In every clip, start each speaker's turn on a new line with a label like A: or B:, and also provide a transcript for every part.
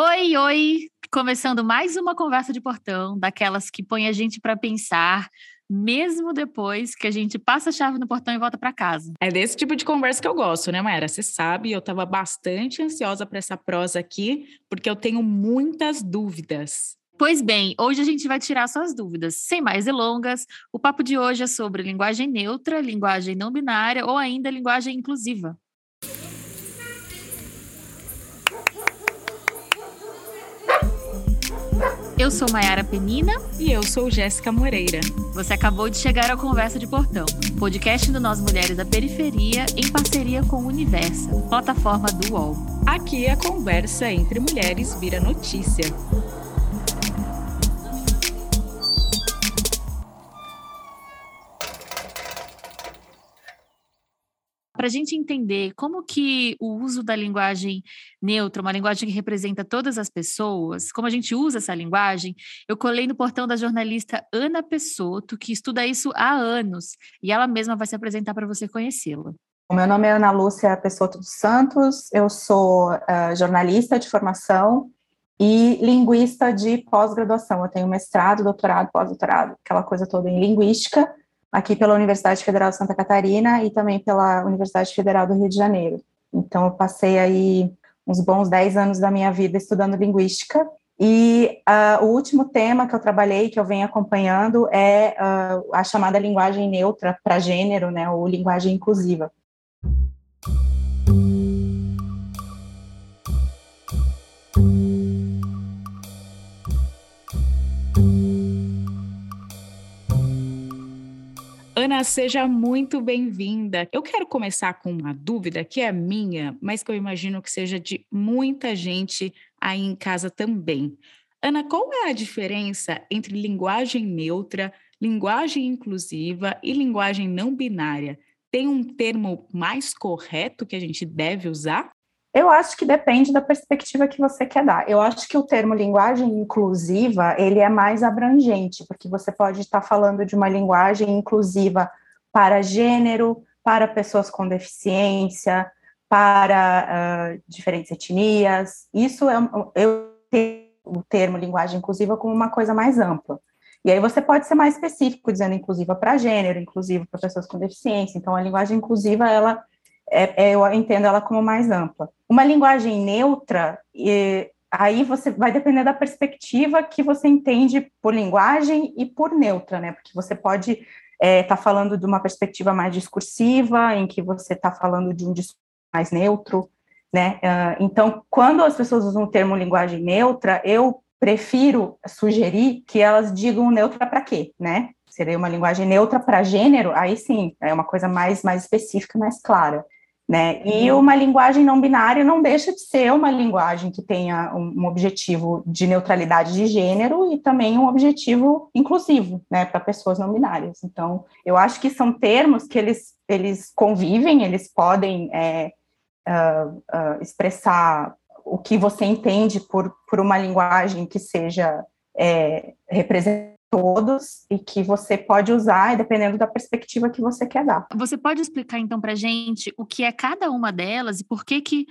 A: Oi, oi! Começando mais uma conversa de portão, daquelas que põe a gente para pensar, mesmo depois que a gente passa a chave no portão e volta para casa.
B: É desse tipo de conversa que eu gosto, né, Maera? Você sabe, eu estava bastante ansiosa para essa prosa aqui, porque eu tenho muitas dúvidas.
A: Pois bem, hoje a gente vai tirar suas dúvidas. Sem mais delongas, o papo de hoje é sobre linguagem neutra, linguagem não binária ou ainda linguagem inclusiva. Eu sou Maiara Penina.
B: E eu sou Jéssica Moreira.
A: Você acabou de chegar ao Conversa de Portão, podcast do Nós Mulheres da Periferia, em parceria com o Universa, plataforma do UOL.
B: Aqui a conversa entre mulheres vira notícia.
A: Para a gente entender como que o uso da linguagem neutra, uma linguagem que representa todas as pessoas, como a gente usa essa linguagem, eu colei no portão da jornalista Ana Pessoto, que estuda isso há anos, e ela mesma vai se apresentar para você conhecê-la.
C: Meu nome é Ana Lúcia Pessoto dos Santos, eu sou uh, jornalista de formação e linguista de pós-graduação. Eu tenho mestrado, doutorado, pós-doutorado, aquela coisa toda em linguística, aqui pela Universidade Federal de Santa Catarina e também pela Universidade Federal do Rio de Janeiro. Então, eu passei aí uns bons 10 anos da minha vida estudando linguística. E uh, o último tema que eu trabalhei, que eu venho acompanhando, é uh, a chamada linguagem neutra para gênero, né, ou linguagem inclusiva.
B: Ana, seja muito bem-vinda. Eu quero começar com uma dúvida que é minha, mas que eu imagino que seja de muita gente aí em casa também. Ana, qual é a diferença entre linguagem neutra, linguagem inclusiva e linguagem não binária? Tem um termo mais correto que a gente deve usar?
C: Eu acho que depende da perspectiva que você quer dar. Eu acho que o termo linguagem inclusiva, ele é mais abrangente, porque você pode estar falando de uma linguagem inclusiva para gênero, para pessoas com deficiência, para uh, diferentes etnias. Isso é eu tenho o termo linguagem inclusiva como uma coisa mais ampla. E aí você pode ser mais específico, dizendo inclusiva para gênero, inclusiva para pessoas com deficiência. Então, a linguagem inclusiva, ela é, é, eu entendo ela como mais ampla. Uma linguagem neutra, e, aí você vai depender da perspectiva que você entende por linguagem e por neutra, né? Porque você pode estar é, tá falando de uma perspectiva mais discursiva, em que você está falando de um discurso mais neutro, né? Uh, então, quando as pessoas usam o termo linguagem neutra, eu prefiro sugerir que elas digam neutra para quê, né? Seria uma linguagem neutra para gênero, aí sim, é uma coisa mais, mais específica, mais clara. Né? E uhum. uma linguagem não binária não deixa de ser uma linguagem que tenha um, objetivo de neutralidade de gênero e também um objetivo inclusivo, né, para pessoas não binárias. Então, eu acho que são termos que eles, eles convivem, eles podem é, uh, uh, expressar o que você entende por, por uma linguagem que seja é, representativa todos e que você pode usar dependendo da perspectiva que você quer dar.
A: Você pode explicar então para gente o que é cada uma delas e por que que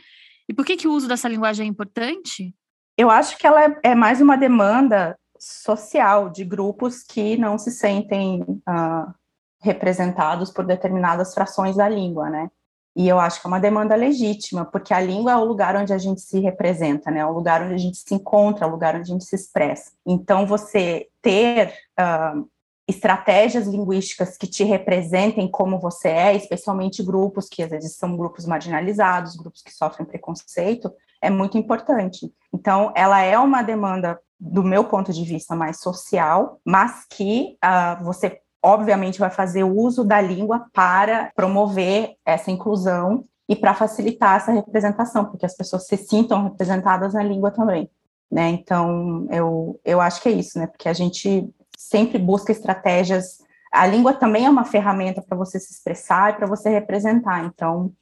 A: e por que que o uso dessa linguagem é importante?
C: Eu acho que ela é, é mais uma demanda social de grupos que não se sentem uh, representados por determinadas frações da língua, né? E eu acho que é uma demanda legítima, porque a língua é o lugar onde a gente se representa, né? É o lugar onde a gente se encontra, é o lugar onde a gente se expressa. Então, você ter uh, estratégias linguísticas que te representem como você é, especialmente grupos que às vezes são grupos marginalizados, grupos que sofrem preconceito, é muito importante. Então, ela é uma demanda, do meu ponto de vista, mais social, mas que uh, você obviamente, vai fazer uso da língua para promover essa inclusão e para facilitar essa representação, porque as pessoas se sintam representadas na língua também, né? Então, eu, eu acho que é isso, né? Porque a gente sempre busca estratégias. A língua também é uma ferramenta para você se expressar e para você representar. Então,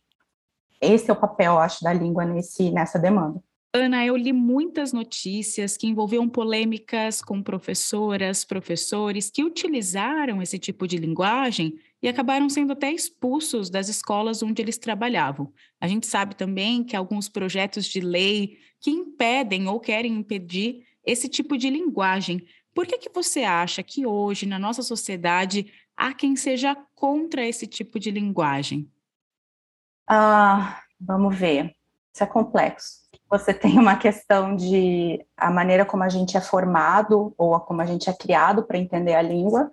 C: esse é o papel, acho, da língua nesse, nessa demanda.
B: Ana, eu li muitas notícias que envolviam polêmicas com professoras, professores que utilizaram esse tipo de linguagem e acabaram sendo até expulsos das escolas onde eles trabalhavam. A gente sabe também que alguns projetos de lei que impedem ou querem impedir esse tipo de linguagem. Por que, que você acha que hoje, na nossa sociedade, há quem seja contra esse tipo de linguagem?
C: Ah, vamos ver. Isso é complexo. Você tem uma questão de a maneira como a gente é formado ou como a gente é criado para entender a língua,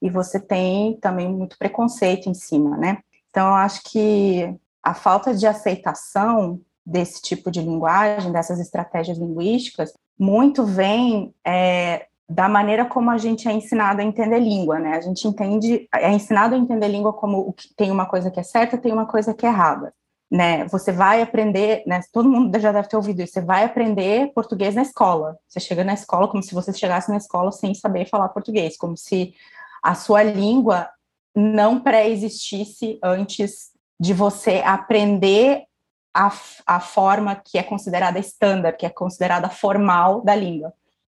C: e você tem também muito preconceito em cima, né? Então, eu acho que a falta de aceitação desse tipo de linguagem, dessas estratégias linguísticas, muito vem é, da maneira como a gente é ensinado a entender língua, né? A gente entende, é ensinado a entender língua como tem uma coisa que é certa, tem uma coisa que é errada, né? Você vai aprender, né? Todo mundo já deve ter ouvido isso. Você vai aprender português na escola. Você chega na escola como se você chegasse na escola sem saber falar português, como se a sua língua não pré-existisse antes de você aprender a, a forma que é considerada estándar, que é considerada formal da língua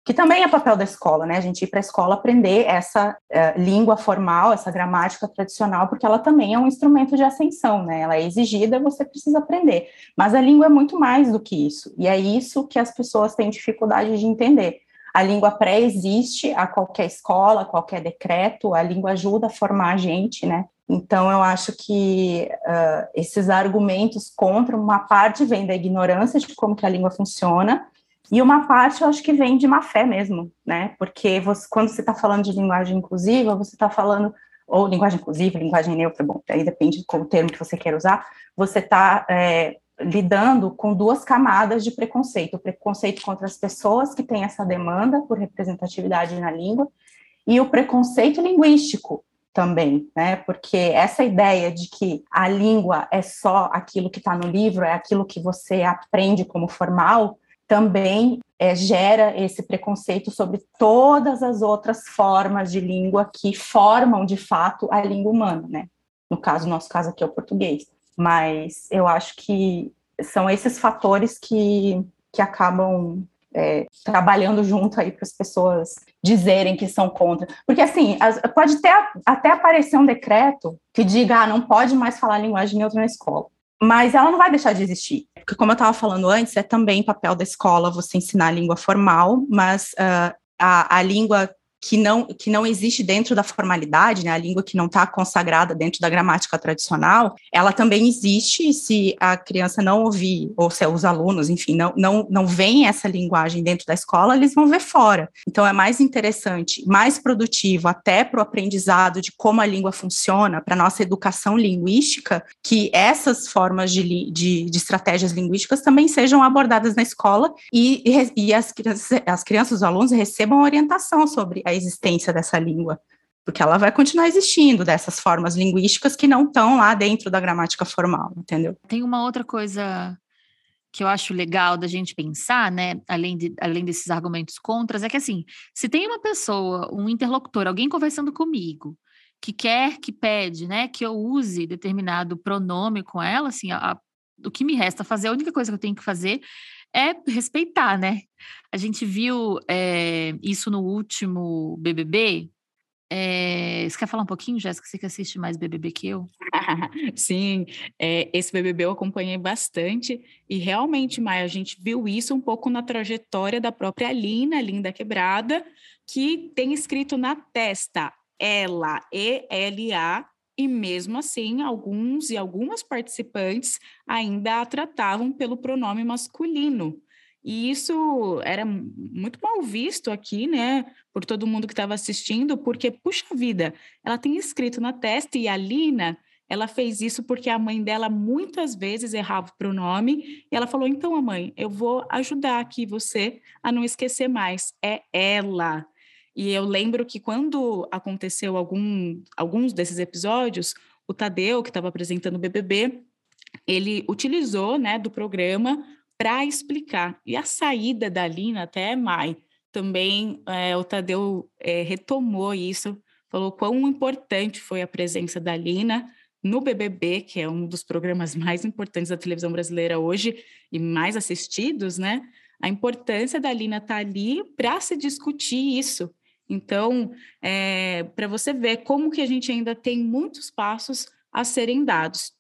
C: que também é papel da escola, né? A gente ir para a escola aprender essa uh, língua formal, essa gramática tradicional, porque ela também é um instrumento de ascensão, né? Ela é exigida, você precisa aprender. Mas a língua é muito mais do que isso, e é isso que as pessoas têm dificuldade de entender. A língua pré-existe a qualquer escola, a qualquer decreto, a língua ajuda a formar a gente, né? Então, eu acho que uh, esses argumentos contra uma parte vem da ignorância de como que a língua funciona, e uma parte eu acho que vem de má fé mesmo, né? Porque você, quando você está falando de linguagem inclusiva, você está falando, ou linguagem inclusiva, linguagem neutra, bom, aí depende do termo que você quer usar, você está é, lidando com duas camadas de preconceito: o preconceito contra as pessoas que têm essa demanda por representatividade na língua, e o preconceito linguístico, também, né? Porque essa ideia de que a língua é só aquilo que está no livro, é aquilo que você aprende como formal, também é, gera esse preconceito sobre todas as outras formas de língua que formam, de fato, a língua humana, né? No caso, nosso caso aqui é o português. Mas eu acho que são esses fatores que, que acabam é, trabalhando junto aí para as pessoas dizerem que são contra. Porque, assim, as, pode ter, até aparecer um decreto que diga, ah, não pode mais falar linguagem neutra na escola mas ela não vai deixar de existir. Porque, como eu estava falando antes, é também papel da escola você ensinar a língua formal, mas uh, a, a língua que não, que não existe dentro da formalidade, né, a língua que não está consagrada dentro da gramática tradicional, ela também existe se a criança não ouvir, ou se os alunos, enfim, não, não, não veem essa linguagem dentro da escola, eles vão ver fora. Então, é mais interessante, mais produtivo, até para o aprendizado de como a língua funciona, para a nossa educação linguística, que essas formas de, de, de, estratégias linguísticas também sejam abordadas na escola e, e as, as crianças, os alunos recebam orientação sobre a existência dessa língua, porque ela vai continuar existindo dessas formas linguísticas que não estão lá dentro da gramática formal, entendeu?
A: Tem uma outra coisa que eu acho legal da gente pensar, né, além, de, além desses argumentos contras, é que assim, se tem uma pessoa, um interlocutor, alguém conversando comigo, que quer, que pede, né, que eu use determinado pronome com ela, assim, a, a, o que me resta fazer, a única coisa que eu tenho que fazer é respeitar, né? A gente viu é, isso no último BBB. É, eh, você quer falar um pouquinho, Jéssica? Você que assiste mais BBB que eu?
B: Sim, é, esse BBB eu acompanhei bastante e realmente, Maia, a gente viu isso um pouco na trajetória da própria Lina, Linda Quebrada, que tem escrito na testa ela, E-L-A, e mesmo assim, alguns e algumas participantes ainda a tratavam pelo pronome masculino. E isso era muito mal visto aqui, né, por todo mundo que estava assistindo, porque, puxa vida, ela tem escrito na testa e a Lina, ela fez isso porque a mãe dela muitas vezes errava o pronome, e ela falou: então, mãe, eu vou ajudar aqui você a não esquecer mais. É ela. E eu lembro que quando aconteceu algum, alguns desses episódios, o Tadeu, que estava apresentando o BBB, ele utilizou né, do programa para explicar. E a saída da Lina até Mai, também é, o Tadeu é, retomou isso, falou quão importante foi a presença da Lina no BBB, que é um dos programas mais importantes da televisão brasileira hoje e mais assistidos, né? A importância da Lina estar tá ali para se discutir isso Então, é, para você ver como que a gente ainda tem muitos passos a serem dados.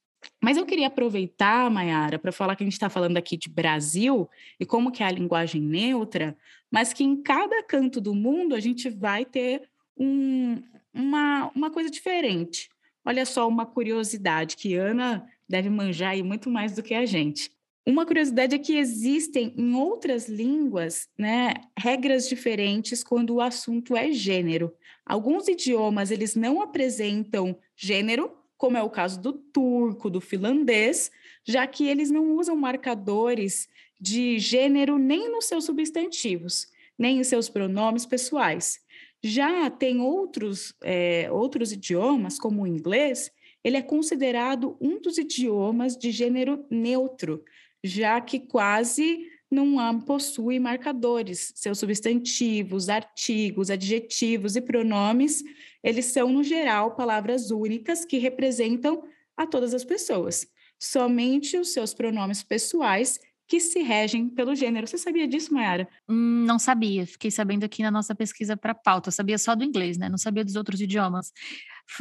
B: Mas eu queria aproveitar, Mayara, para falar que a gente está falando aqui de Brasil e como que é a linguagem neutra, mas que em cada canto do mundo a gente vai ter um, uma, uma coisa diferente. Olha só uma curiosidade que Ana deve manjar aí muito mais do que a gente. Uma curiosidade é que existem em outras línguas né, regras diferentes quando o assunto é gênero. Alguns idiomas eles não apresentam gênero, como é o caso do turco, do finlandês, já que eles não usam marcadores de gênero nem nos seus substantivos, nem em seus pronomes pessoais. Já tem outros, é, outros idiomas, como o inglês, ele é considerado um dos idiomas de gênero neutro, já que quase não possui marcadores. Seus substantivos, artigos, adjetivos e pronomes, eles são, no geral, palavras únicas que representam a todas as pessoas. Somente os seus pronomes pessoais que se regem pelo gênero. Você sabia disso, Mayara?
A: Hum, não sabia. Fiquei sabendo aqui na nossa pesquisa para pauta. Eu sabia só do inglês, né? Não sabia dos outros idiomas.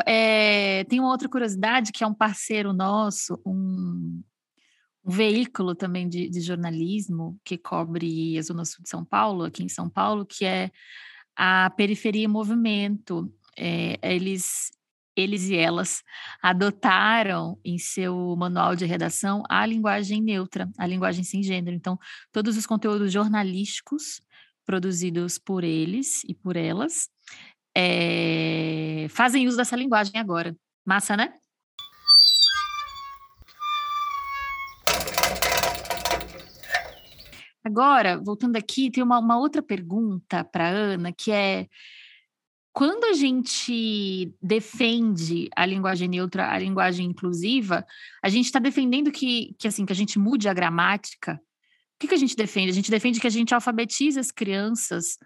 A: É, tem uma outra curiosidade que é um parceiro nosso, um, veículo também de, de, jornalismo que cobre a Zona Sul de São Paulo, aqui em São Paulo, que é a Periferia em Movimento. É, eles eles e elas adotaram em seu manual de redação a linguagem neutra, a linguagem sem gênero. Então, todos os conteúdos jornalísticos produzidos por eles e por elas é, fazem uso dessa linguagem agora. Massa, né? Agora, voltando aqui, tem uma, uma outra pergunta para Ana, que é quando a gente defende a linguagem neutra, a linguagem inclusiva, a gente está defendendo que, que, assim, que a gente mude a gramática. O que, que a gente defende? A gente defende que a gente alfabetize as crianças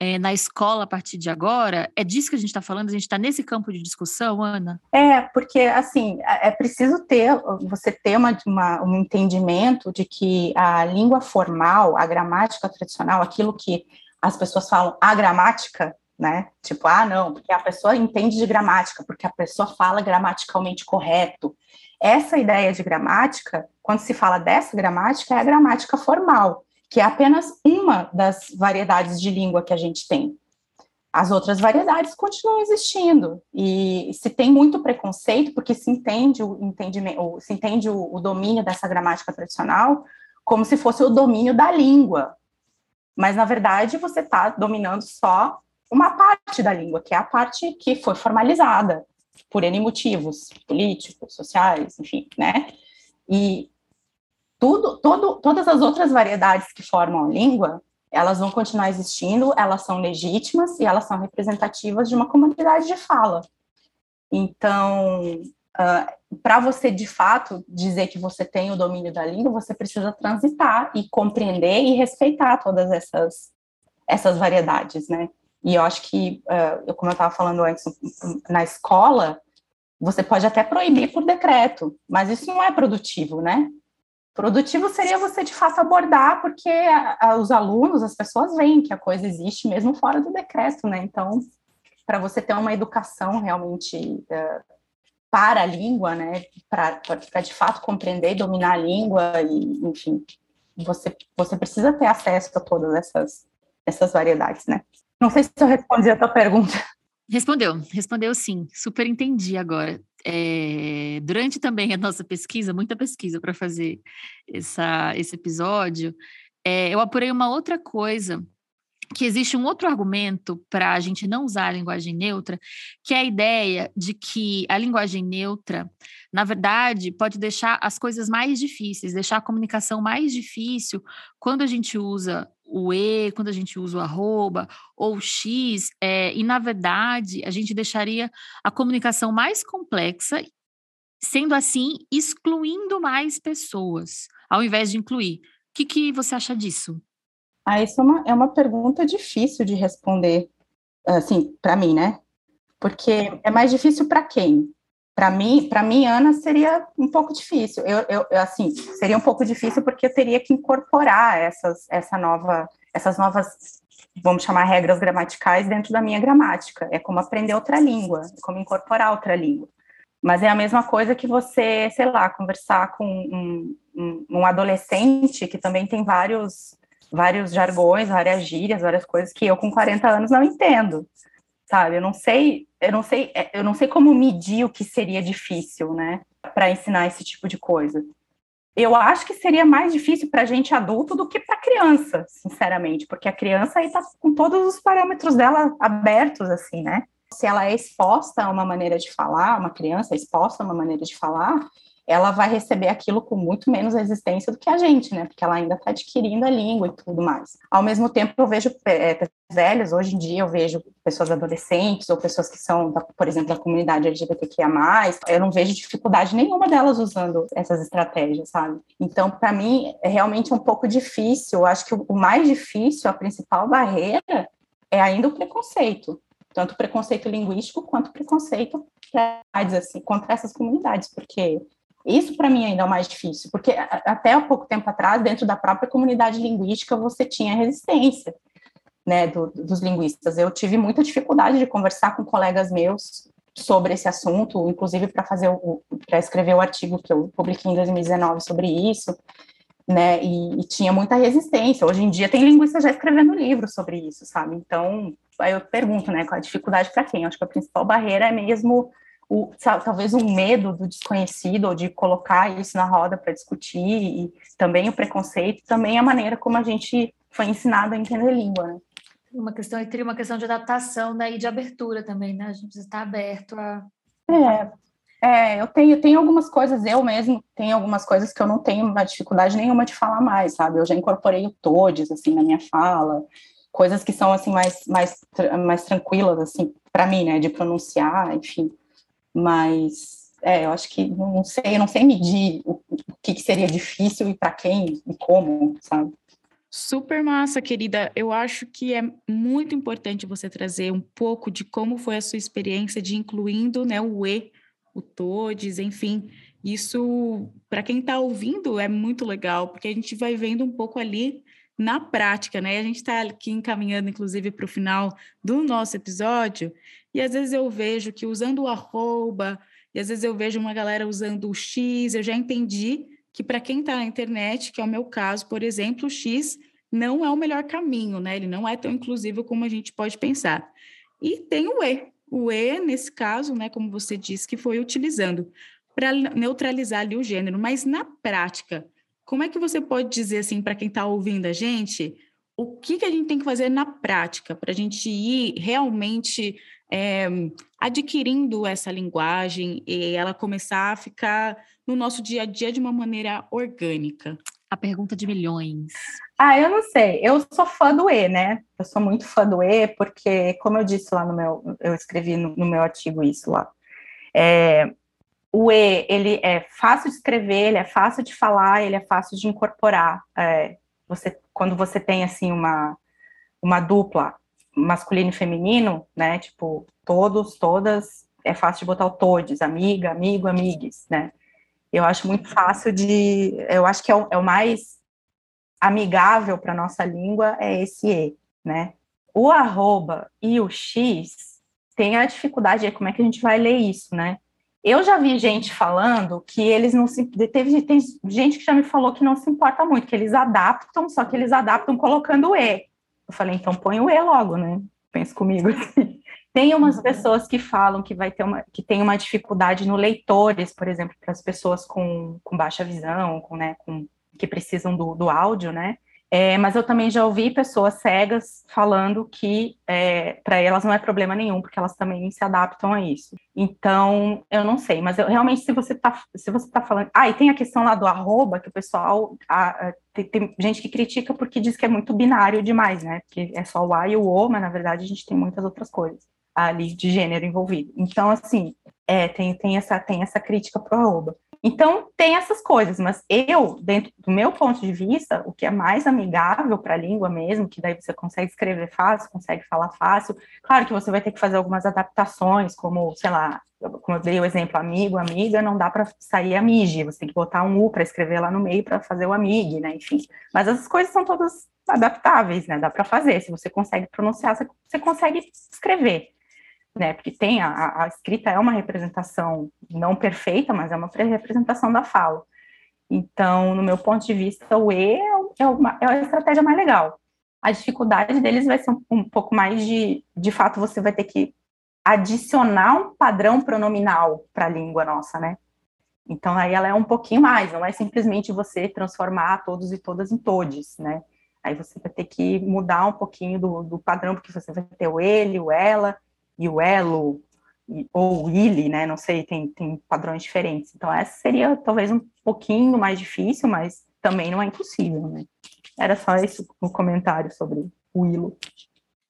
A: é, na escola a partir de agora? É disso que a gente está falando? A gente está nesse campo de discussão, Ana?
C: É, porque, assim, é, é preciso ter, você ter uma, uma, um entendimento de que a língua formal, a gramática tradicional, aquilo que as pessoas falam, a gramática, né? Tipo, ah, não, porque a pessoa entende de gramática, porque a pessoa fala gramaticalmente correto. Essa ideia de gramática, quando se fala dessa gramática, é a gramática formal, que é apenas uma das variedades de língua que a gente tem. As outras variedades continuam existindo e se tem muito preconceito porque se entende o entendimento, se entende o, o domínio dessa gramática tradicional como se fosse o domínio da língua, mas na verdade você está dominando só uma parte da língua, que é a parte que foi formalizada por N motivos, políticos, sociais, enfim, né? E tudo, todo, todas as outras variedades que formam a língua, elas vão continuar existindo, elas são legítimas e elas são representativas de uma comunidade de fala. Então, uh, para você de fato dizer que você tem o domínio da língua, você precisa transitar e compreender e respeitar todas essas essas variedades, né? E eu acho que, uh, como eu estava falando antes, na escola, você pode até proibir por decreto, mas isso não é produtivo, né? Produtivo seria você, de fato, abordar, porque a, a, os alunos, as pessoas veem que a coisa existe mesmo fora do decreto, né? Então, para você ter uma educação realmente uh, para a língua, né? Para, de fato, compreender e dominar a língua, e, enfim, você, você precisa ter acesso a todas essas, essas variedades, né? Não sei se eu respondi a tua pergunta.
A: Respondeu, respondeu sim, super entendi agora. É, durante também a nossa pesquisa, muita pesquisa para fazer essa, esse episódio, é, eu apurei uma outra coisa, que existe um outro argumento para a gente não usar a linguagem neutra, que é a ideia de que a linguagem neutra, na verdade, pode deixar as coisas mais difíceis, deixar a comunicação mais difícil quando a gente usa o E, quando a gente usa o arroba ou X, é, e na verdade a gente deixaria a comunicação mais complexa, sendo assim, excluindo mais pessoas, ao invés de incluir. O que, que você acha disso?
C: Ah, isso é uma, é uma pergunta difícil de responder, assim, para mim, né? Porque é mais difícil para quem? Para mim, para mim, Ana, seria um pouco difícil. Eu, eu, assim, seria um pouco difícil porque eu teria que incorporar essas, essa nova, essas novas, vamos chamar regras gramaticais dentro da minha gramática. É como aprender outra língua, é como incorporar outra língua. Mas é a mesma coisa que você, sei lá, conversar com um, um, um adolescente que também tem vários, vários jargões, várias gírias, várias coisas que eu com 40 anos não entendo, sabe? Eu não sei, eu não sei, é, eu não sei como medir o que seria difícil, né, para ensinar esse tipo de coisa. Eu acho que seria mais difícil para gente adulto do que para criança, sinceramente, porque a criança aí está com todos os parâmetros dela abertos, assim, né? Se ela é exposta a uma maneira de falar, uma criança é exposta a uma maneira de falar, ela vai receber aquilo com muito menos resistência do que a gente, né? Porque ela ainda está adquirindo a língua e tudo mais. Ao mesmo tempo, eu vejo é, pessoas velhas, hoje em dia eu vejo pessoas adolescentes ou pessoas que são, por exemplo, da comunidade LGBTQIA+, eu não vejo dificuldade nenhuma delas usando essas estratégias, sabe? Então, para mim, é realmente um pouco difícil. Eu acho que o mais difícil, a principal barreira, é ainda o preconceito tanto preconceito linguístico quanto preconceito assim, contra essas comunidades, porque isso para mim ainda é o mais difícil, porque até há pouco tempo atrás, dentro da própria comunidade linguística, você tinha resistência né, do, dos linguistas. Eu tive muita dificuldade de conversar com colegas meus sobre esse assunto, inclusive para fazer o para escrever o artigo que eu publiquei em 2019 sobre isso, né? E, e, tinha muita resistência. Hoje em dia tem linguistas já escrevendo livro sobre isso, sabe? Então, aí eu pergunto, né, qual a dificuldade para quem? Eu acho que a principal barreira é mesmo o, talvez um medo do desconhecido ou de colocar isso na roda para discutir e também o preconceito, também a maneira como a gente foi ensinado a entender língua, né?
A: Uma questão, teria uma questão de adaptação né, e de abertura também, né? A gente precisa estar aberto a.
C: É, é, eu tenho, tenho algumas coisas, eu mesmo tenho algumas coisas que eu não tenho uma dificuldade nenhuma de falar mais, sabe? Eu já incorporei o todes, assim, na minha fala, coisas que são, assim, mais, mais, mais tranquilas, assim, para mim, né, de pronunciar, enfim. Mas, é, eu acho que não sei, eu não sei medir o, o que, que seria difícil e para quem e como, sabe?
B: Super massa, querida. Eu acho que é muito importante você trazer um pouco de como foi a sua experiência de incluindo né, o E, o TODES, enfim. Isso, para quem está ouvindo, é muito legal, porque a gente vai vendo um pouco ali na prática, né? A gente está aqui encaminhando, inclusive, para o final do nosso episódio, e às vezes eu vejo que usando o arroba, e às vezes eu vejo uma galera usando o X, eu já entendi que para quem está na internet, que é o meu caso, por exemplo, o X não é o melhor caminho, né? Ele não é tão inclusivo como a gente pode pensar. E tem o E. O E, nesse caso, né, como você disse, que foi utilizando para neutralizar ali o gênero. Mas na prática, como é que você pode dizer assim para quem está ouvindo a gente o que, que a gente tem que fazer na prática para a gente ir realmente é, adquirindo essa linguagem e ela começar a ficar no nosso dia a dia de uma maneira orgânica?
A: A pergunta de milhões.
C: Ah, eu não sei. Eu sou fã do E, né? Eu sou muito fã do E, porque, como eu disse lá no meu, eu escrevi no, no meu artigo isso lá. É, o E, ele é fácil de escrever, ele é fácil de falar, ele é fácil de incorporar. É, você, quando você tem, assim, uma, uma dupla masculino e feminino, né? Tipo, todos, todas, é fácil de botar o todes, amiga, amigo, amigues, né? Eu acho muito fácil de. Eu acho que é o, é o mais amigável para nossa língua é esse E, né? O arroba e o X tem a dificuldade de como é que a gente vai ler isso, né? Eu já vi gente falando que eles não se. Teve, tem gente que já me falou que não se importa muito, que eles adaptam, só que eles adaptam colocando o E. Eu falei, então põe o E logo, né? Pensa comigo assim. Tem umas uhum. pessoas que falam que vai ter uma, que tem uma dificuldade no leitores, por exemplo, para as pessoas com, com baixa visão, com, né, com, que precisam do, do áudio, né? É, mas eu também já ouvi pessoas cegas falando que é, para elas não é problema nenhum, porque elas também se adaptam a isso. Então, eu não sei, mas eu, realmente, se você está se você tá falando. Ah, e tem a questão lá do arroba, que o pessoal. A, a, tem, tem, gente que critica porque diz que é muito binário demais, né? Que é só o A e o O, mas na verdade a gente tem muitas outras coisas ali de gênero envolvido. Então, assim, é, tem, tem, essa, tem essa crítica pro arroba. Então, tem essas coisas, mas eu, dentro do meu ponto de vista, o que é mais amigável para a língua mesmo, que daí você consegue escrever fácil, consegue falar fácil, claro que você vai ter que fazer algumas adaptações, como, sei lá, como eu dei o exemplo, amigo, amiga, não dá para sair amige, você tem que botar um U para escrever lá no meio para fazer o amigue, né? Enfim. Mas essas coisas são todas adaptáveis, né? Dá para fazer. Se você consegue pronunciar, você consegue escrever, né? Porque tem a, a escrita é uma representação não perfeita, mas é uma representação da fala. Então, no meu ponto de vista, o E é, uma, é a estratégia mais legal. A dificuldade deles vai ser um, um pouco mais de, de fato, você vai ter que adicionar um padrão pronominal para a língua nossa, né? Então aí ela é um pouquinho mais, não é simplesmente você transformar todos e todas em todes, né? Aí você vai ter que mudar um pouquinho do, do padrão, porque você vai ter o ele, o ela e o elo, ou o ele, né? Não sei, tem, tem padrões diferentes. Então essa seria talvez um pouquinho mais difícil, mas também não é impossível, né? Era só esse o comentário sobre o ilo.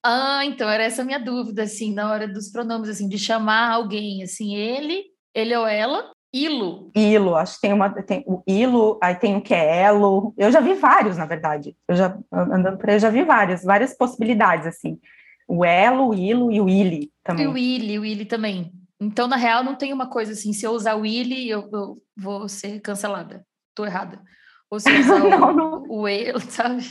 A: Ah, então era essa a minha dúvida, assim, na hora dos pronomes, assim, de chamar alguém, assim, ele, ele ou ela, ilo.
C: Ilo, acho que tem uma, tem o ilo, aí tem o que é elo, eu já vi vários, na verdade, eu já, andando por aí, eu já vi vários, várias possibilidades, assim, o elo, o ilo e o ili também.
A: E o ili, o ili também. Então, na real, não tem uma coisa assim, se eu usar o ili, eu, eu vou ser cancelada, tô errada. Ou se eu usar não, o, não. o elo, sabe?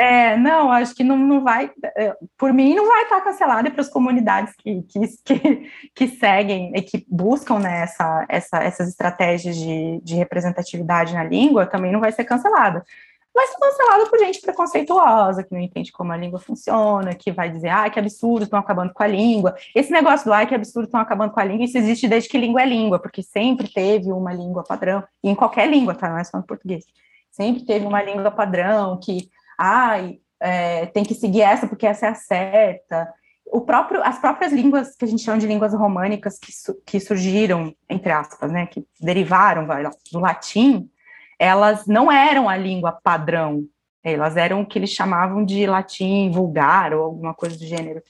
C: É, não, acho que não, não vai, é, por mim, não vai estar cancelado para as comunidades que, que, que, que, seguem e que buscam né, essa, essa, essas estratégias de, de representatividade na língua, também não vai ser cancelada. Ser cancelado por gente preconceituosa, que não entende como a língua funciona, que vai dizer, ah, que absurdo, estão acabando com a língua. Esse negócio do, ah, que absurdo, estão acabando com a língua, isso existe desde que língua é língua, porque sempre teve uma língua padrão, e em qualquer língua, tá? Não é só no português. Sempre teve uma língua padrão que ai, é, tem que seguir essa porque essa é a certa. O próprio, as próprias línguas que a gente chama de línguas românicas que, que surgiram, entre aspas, né, que derivaram vai, do latim, elas não eram a língua padrão, elas eram o que eles chamavam de latim vulgar ou alguma coisa do gênero.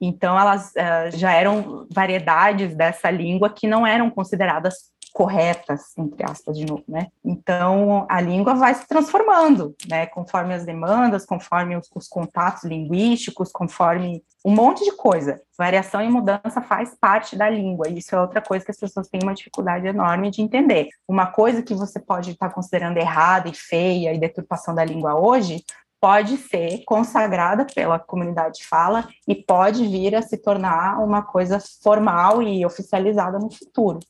C: Então, elas uh, já eram variedades dessa língua que não eram consideradas corretas, entre aspas, de novo, né? Então, a língua vai se transformando, né? Conforme as demandas, conforme os, os contatos linguísticos, conforme um monte de coisa. Variação e mudança faz parte da língua, e isso é outra coisa que as pessoas têm uma dificuldade enorme de entender. Uma coisa que você pode estar considerando errada e feia e deturpação da língua hoje, pode ser consagrada pela comunidade de fala e pode vir a se tornar uma coisa formal e oficializada no futuro.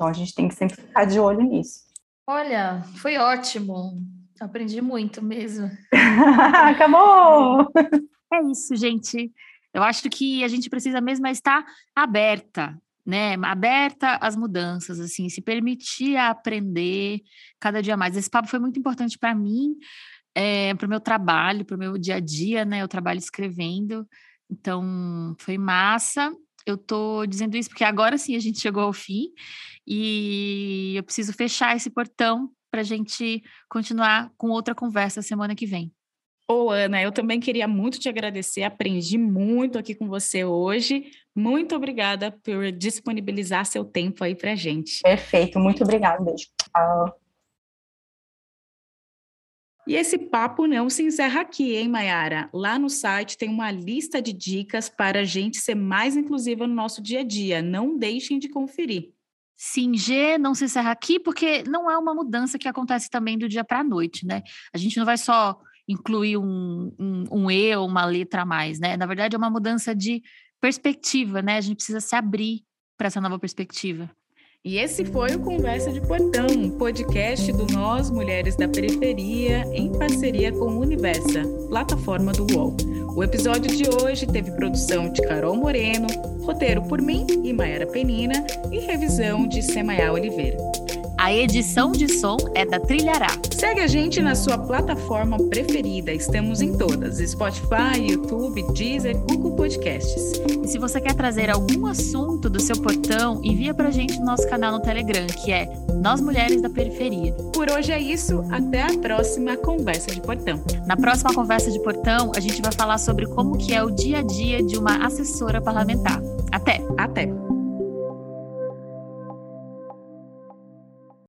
C: Então a gente tem que sempre ficar de olho nisso.
A: Olha, foi ótimo. Aprendi muito mesmo.
C: Acabou!
A: É isso, gente. Eu acho que a gente precisa mesmo é estar aberta, né? Aberta às mudanças, assim, se permitir aprender cada dia mais. Esse papo foi muito importante para mim, é, para o meu trabalho, para o meu dia a dia, né? Eu trabalho escrevendo, então foi massa eu tô dizendo isso porque agora sim a gente chegou ao fim e eu preciso fechar esse portão para a gente continuar com outra conversa semana que vem.
B: Ô, Ana, eu também queria muito te agradecer, aprendi muito aqui com você hoje. Muito obrigada por disponibilizar seu tempo aí para gente.
C: Perfeito, muito obrigada, beijo. Tchau.
B: E esse papo não se encerra aqui, hein, Mayara? Lá no site tem uma lista de dicas para a gente ser mais inclusiva no nosso dia a dia. Não deixem de conferir.
A: Sim, G não se encerra aqui porque não é uma mudança que acontece também do dia para a noite, né? A gente não vai só incluir um, um, um E ou uma letra a mais, né? Na verdade, é uma mudança de perspectiva, né? A gente precisa se abrir para essa nova perspectiva.
B: E esse foi o Conversa de Portão, podcast do Nós Mulheres da Periferia, em parceria com Universa, plataforma do UOL. O episódio de hoje teve produção de Carol Moreno, roteiro por mim e Mayara Penina e revisão de Semaia Oliveira.
A: A edição de som é da Trilhará.
B: Segue a gente na sua plataforma preferida. Estamos em todas: Spotify, YouTube, Deezer, Google Podcasts.
A: E se você quer trazer algum assunto do seu portão, envia pra gente no nosso canal no Telegram, que é Nós Mulheres da Periferia.
B: Por hoje é isso. Até a próxima conversa de portão.
A: Na próxima conversa de portão, a gente vai falar sobre como que é o dia a dia de uma assessora parlamentar. Até.
B: Até.